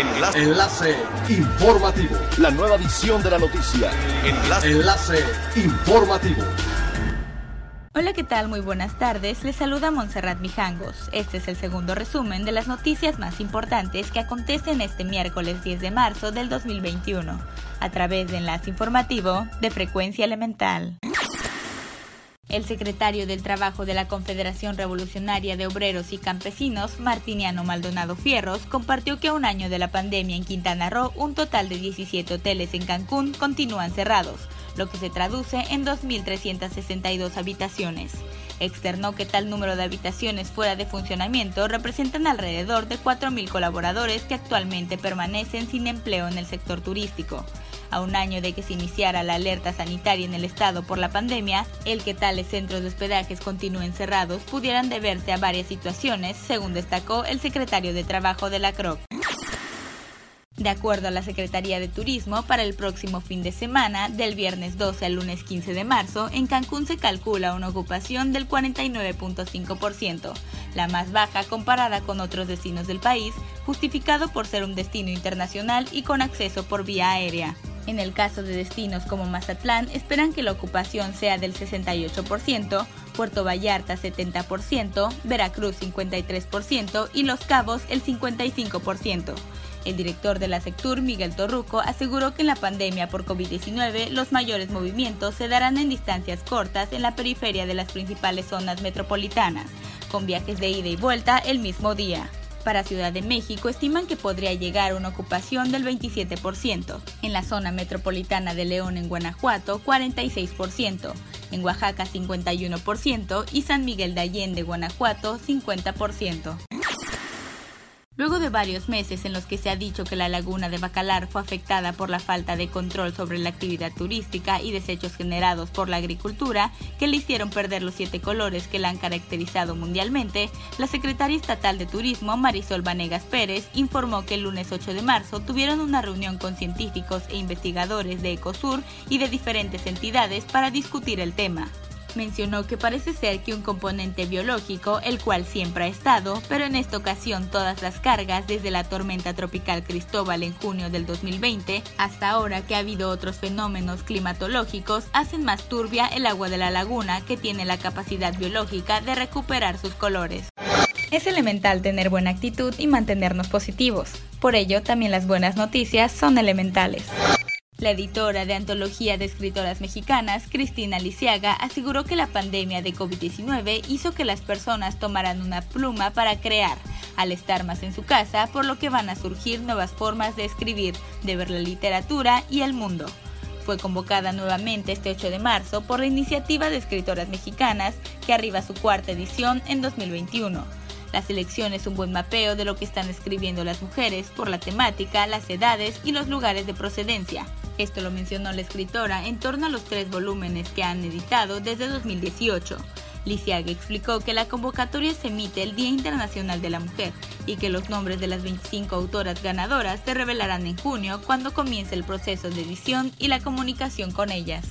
Enlace. Enlace informativo. La nueva edición de la noticia. Enlace. Enlace informativo. Hola, ¿qué tal? Muy buenas tardes. Les saluda Montserrat Mijangos. Este es el segundo resumen de las noticias más importantes que acontecen este miércoles 10 de marzo del 2021, a través de Enlace Informativo de Frecuencia Elemental. El secretario del Trabajo de la Confederación Revolucionaria de Obreros y Campesinos, Martiniano Maldonado Fierros, compartió que a un año de la pandemia en Quintana Roo, un total de 17 hoteles en Cancún continúan cerrados, lo que se traduce en 2.362 habitaciones. Externó que tal número de habitaciones fuera de funcionamiento representan alrededor de 4.000 colaboradores que actualmente permanecen sin empleo en el sector turístico. A un año de que se iniciara la alerta sanitaria en el estado por la pandemia, el que tales centros de hospedajes continúen cerrados pudieran deberse a varias situaciones, según destacó el secretario de Trabajo de la CROC. De acuerdo a la Secretaría de Turismo, para el próximo fin de semana, del viernes 12 al lunes 15 de marzo, en Cancún se calcula una ocupación del 49.5%, la más baja comparada con otros destinos del país, justificado por ser un destino internacional y con acceso por vía aérea. En el caso de destinos como Mazatlán, esperan que la ocupación sea del 68%, Puerto Vallarta 70%, Veracruz 53% y Los Cabos el 55%. El director de la Sectur, Miguel Torruco, aseguró que en la pandemia por COVID-19 los mayores movimientos se darán en distancias cortas en la periferia de las principales zonas metropolitanas, con viajes de ida y vuelta el mismo día. Para Ciudad de México estiman que podría llegar a una ocupación del 27%, en la zona metropolitana de León en Guanajuato 46%, en Oaxaca 51% y San Miguel de Allende, Guanajuato 50%. Luego de varios meses en los que se ha dicho que la laguna de Bacalar fue afectada por la falta de control sobre la actividad turística y desechos generados por la agricultura que le hicieron perder los siete colores que la han caracterizado mundialmente, la secretaria estatal de Turismo, Marisol Vanegas Pérez, informó que el lunes 8 de marzo tuvieron una reunión con científicos e investigadores de Ecosur y de diferentes entidades para discutir el tema mencionó que parece ser que un componente biológico, el cual siempre ha estado, pero en esta ocasión todas las cargas desde la tormenta tropical Cristóbal en junio del 2020 hasta ahora que ha habido otros fenómenos climatológicos, hacen más turbia el agua de la laguna que tiene la capacidad biológica de recuperar sus colores. Es elemental tener buena actitud y mantenernos positivos. Por ello, también las buenas noticias son elementales. La editora de Antología de Escritoras Mexicanas, Cristina Lisiaga, aseguró que la pandemia de COVID-19 hizo que las personas tomaran una pluma para crear, al estar más en su casa, por lo que van a surgir nuevas formas de escribir, de ver la literatura y el mundo. Fue convocada nuevamente este 8 de marzo por la iniciativa de escritoras mexicanas que arriba su cuarta edición en 2021. La selección es un buen mapeo de lo que están escribiendo las mujeres por la temática, las edades y los lugares de procedencia. Esto lo mencionó la escritora en torno a los tres volúmenes que han editado desde 2018. Lisiaga explicó que la convocatoria se emite el Día Internacional de la Mujer y que los nombres de las 25 autoras ganadoras se revelarán en junio cuando comience el proceso de edición y la comunicación con ellas.